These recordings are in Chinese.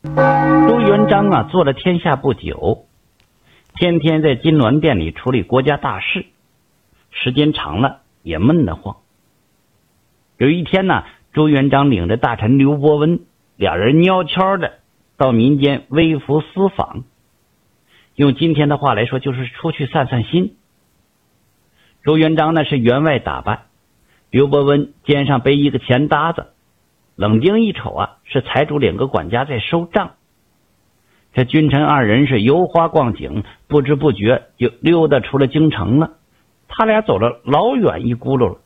朱元璋啊，做了天下不久，天天在金銮殿里处理国家大事，时间长了也闷得慌。有一天呢，朱元璋领着大臣刘伯温，俩人悄悄的到民间微服私访，用今天的话来说，就是出去散散心。朱元璋呢是员外打扮，刘伯温肩上背一个钱搭子。冷丁一瞅啊，是财主领个管家在收账。这君臣二人是游花逛景，不知不觉就溜达出了京城了。他俩走了老远一咕噜，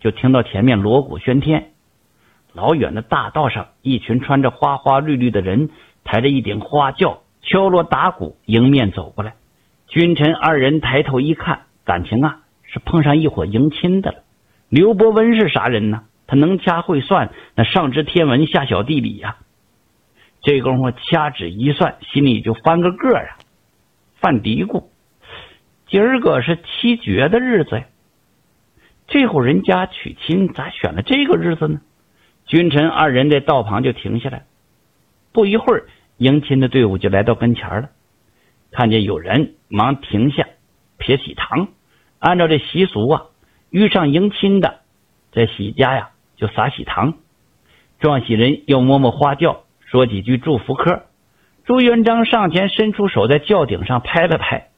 就听到前面锣鼓喧天。老远的大道上，一群穿着花花绿绿的人，抬着一顶花轿，敲锣打鼓迎面走过来。君臣二人抬头一看，感情啊是碰上一伙迎亲的了。刘伯温是啥人呢？他能掐会算，那上知天文下晓地理呀。这功夫掐指一算，心里就翻个个啊，犯嘀咕：今儿个是七绝的日子呀。这户人家娶亲咋选了这个日子呢？君臣二人在道旁就停下来。不一会儿，迎亲的队伍就来到跟前了。看见有人，忙停下，撇喜糖。按照这习俗啊，遇上迎亲的，在喜家呀。就撒喜糖，撞喜人又摸摸花轿，说几句祝福嗑。朱元璋上前伸出手，在轿顶上拍了拍，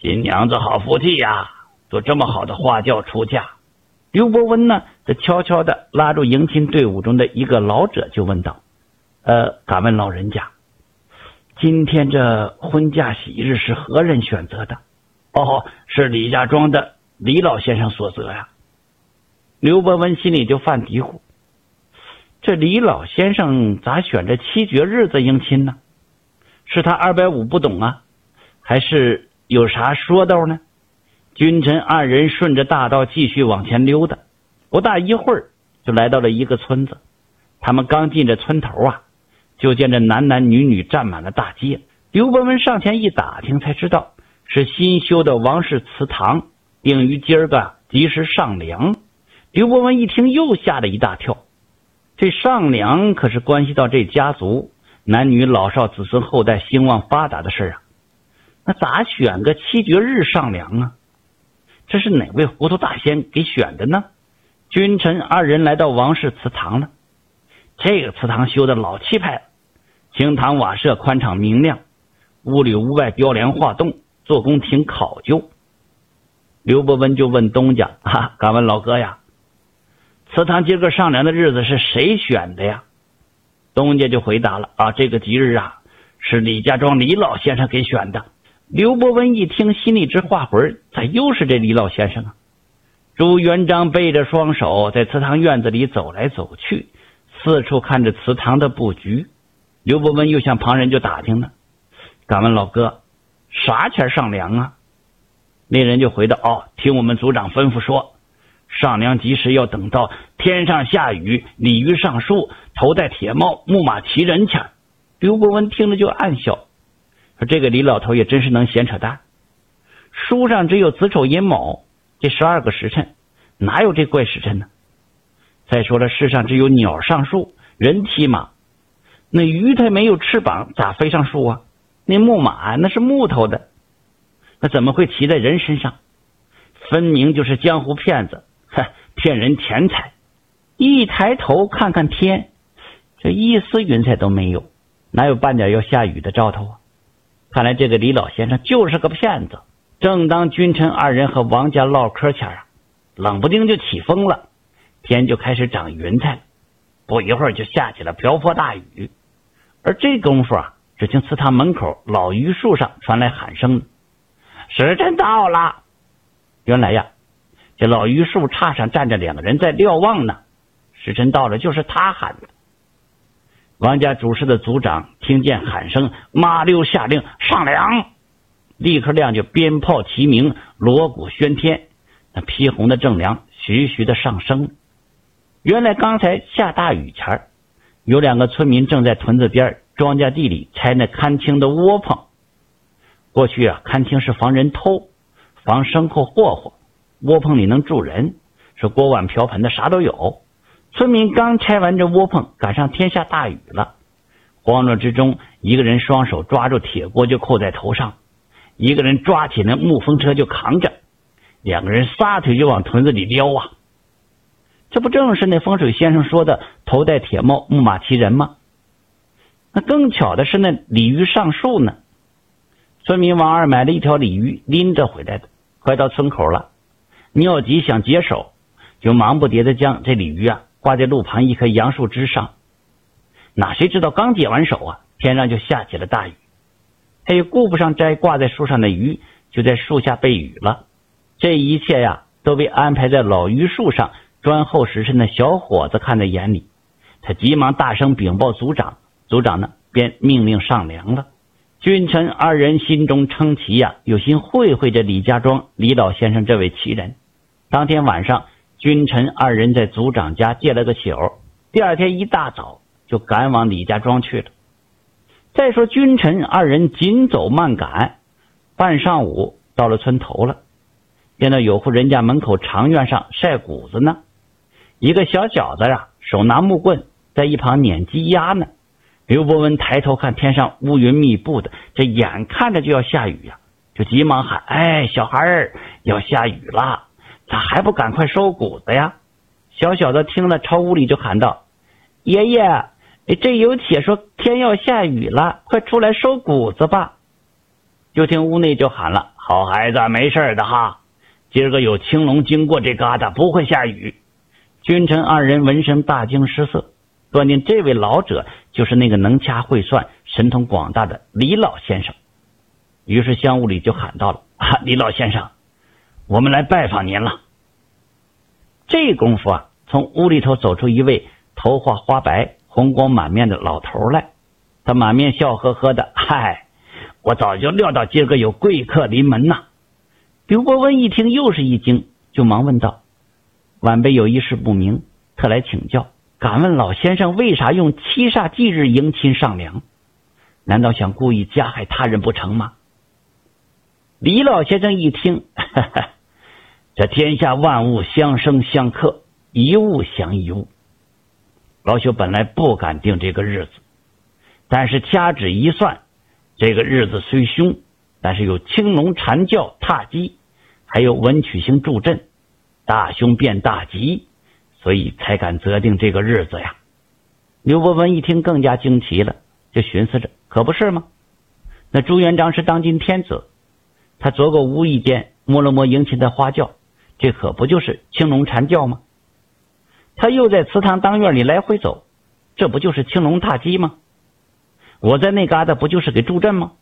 新娘子好福气呀，坐这么好的花轿出嫁。刘伯温呢，则悄悄的拉住迎亲队伍中的一个老者，就问道：“呃，敢问老人家，今天这婚嫁喜日是何人选择的？”“哦，是李家庄的李老先生所择呀。”刘伯温心里就犯嘀咕：这李老先生咋选这七绝日子迎亲呢？是他二百五不懂啊，还是有啥说道呢？君臣二人顺着大道继续往前溜达，不大一会儿就来到了一个村子。他们刚进这村头啊，就见这男男女女站满了大街。刘伯温上前一打听，才知道是新修的王氏祠堂，定于今儿个及时上梁。刘伯温一听，又吓了一大跳。这上梁可是关系到这家族男女老少、子孙后代兴旺发达的事啊！那咋选个七绝日上梁啊？这是哪位糊涂大仙给选的呢？君臣二人来到王氏祠堂了。这个祠堂修的老气派了，青堂瓦舍，宽敞明亮，屋里屋外雕梁画栋，做工挺考究。刘伯温就问东家：“啊，敢问老哥呀？”祠堂今个上梁的日子是谁选的呀？东家就回答了：“啊，这个吉日啊，是李家庄李老先生给选的。”刘伯温一听，心里直画魂咋又是这李老先生啊？朱元璋背着双手在祠堂院子里走来走去，四处看着祠堂的布局。刘伯温又向旁人就打听了：“敢问老哥，啥钱上梁啊？”那人就回道：“哦，听我们族长吩咐说。”上梁吉时要等到天上下雨，鲤鱼上树，头戴铁帽，木马骑人前。刘伯温听了就暗笑，说：“这个李老头也真是能闲扯淡。书上只有子丑寅卯这十二个时辰，哪有这怪时辰呢？再说了，世上只有鸟上树，人骑马，那鱼它没有翅膀，咋飞上树啊？那木马那是木头的，那怎么会骑在人身上？分明就是江湖骗子。”哼 骗人钱财！一抬头看看天，这一丝云彩都没有，哪有半点要下雨的兆头啊？看来这个李老先生就是个骗子。正当君臣二人和王家唠嗑前啊，冷不丁就起风了，天就开始长云彩。不一会儿就下起了瓢泼大雨。而这功夫啊，只听祠堂门口老榆树上传来喊声：“时辰到了！”原来呀。这老榆树杈上站着两个人在瞭望呢，时辰到了，就是他喊的。王家主事的族长听见喊声，麻溜下令上梁，立刻亮就鞭炮齐鸣，锣鼓喧天，那披红的正梁徐徐的上升。原来刚才下大雨前有两个村民正在屯子边庄稼地里拆那看青的窝棚。过去啊，看青是防人偷，防牲口霍霍。窝棚里能住人，是锅碗瓢盆的啥都有。村民刚拆完这窝棚，赶上天下大雨了，慌乱之中，一个人双手抓住铁锅就扣在头上，一个人抓起那木风车就扛着，两个人撒腿就往屯子里撩啊！这不正是那风水先生说的头戴铁帽、木马骑人吗？那更巧的是，那鲤鱼上树呢。村民王二买了一条鲤鱼，拎着回来的。快到村口了，尿急想解手，就忙不迭的将这鲤鱼啊挂在路旁一棵杨树枝上。哪谁知道刚解完手啊，天上就下起了大雨。他也顾不上摘挂在树上的鱼，就在树下避雨了。这一切呀，都被安排在老榆树上专候实事的小伙子看在眼里。他急忙大声禀报族长，族长呢便命令上梁了。君臣二人心中称奇呀，有心会会这李家庄李老先生这位奇人。当天晚上，君臣二人在族长家借了个宿，第二天一大早就赶往李家庄去了。再说，君臣二人紧走慢赶，半上午到了村头了，见到有户人家门口长院上晒谷子呢，一个小小子呀，手拿木棍在一旁撵鸡鸭呢。刘伯温抬头看天上乌云密布的，这眼看着就要下雨呀，就急忙喊：“哎，小孩儿，要下雨了，咋还不赶快收谷子呀？”小小的听了，朝屋里就喊道：“爷爷，这有铁说天要下雨了，快出来收谷子吧。”就听屋内就喊了：“好孩子，没事的哈，今儿个有青龙经过这疙瘩，不会下雨。”君臣二人闻声大惊失色。断定这位老者就是那个能掐会算、神通广大的李老先生，于是乡务里就喊到了：“啊，李老先生，我们来拜访您了。”这功夫啊，从屋里头走出一位头发花白、红光满面的老头来，他满面笑呵呵的：“嗨，我早就料到今儿个有贵客临门呐。”刘伯温一听又是一惊，就忙问道：“晚辈有一事不明，特来请教。”敢问老先生，为啥用七煞忌日迎亲上梁？难道想故意加害他人不成吗？李老先生一听，哈哈，这天下万物相生相克，一物降一物。老朽本来不敢定这个日子，但是掐指一算，这个日子虽凶，但是有青龙缠教踏基，还有文曲星助阵，大凶变大吉。所以才敢择定这个日子呀！刘伯温一听更加惊奇了，就寻思着：可不是吗？那朱元璋是当今天子，他昨个无意间摸了摸迎亲的花轿，这可不就是青龙缠轿吗？他又在祠堂当院里来回走，这不就是青龙踏基吗？我在那嘎达不就是给助阵吗？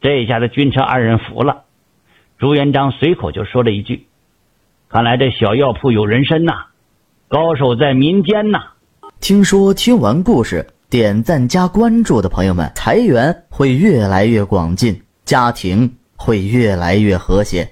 这下子君臣二人服了。朱元璋随口就说了一句：“看来这小药铺有人参呐。”高手在民间呐！听说听完故事，点赞加关注的朋友们，财源会越来越广进，家庭会越来越和谐。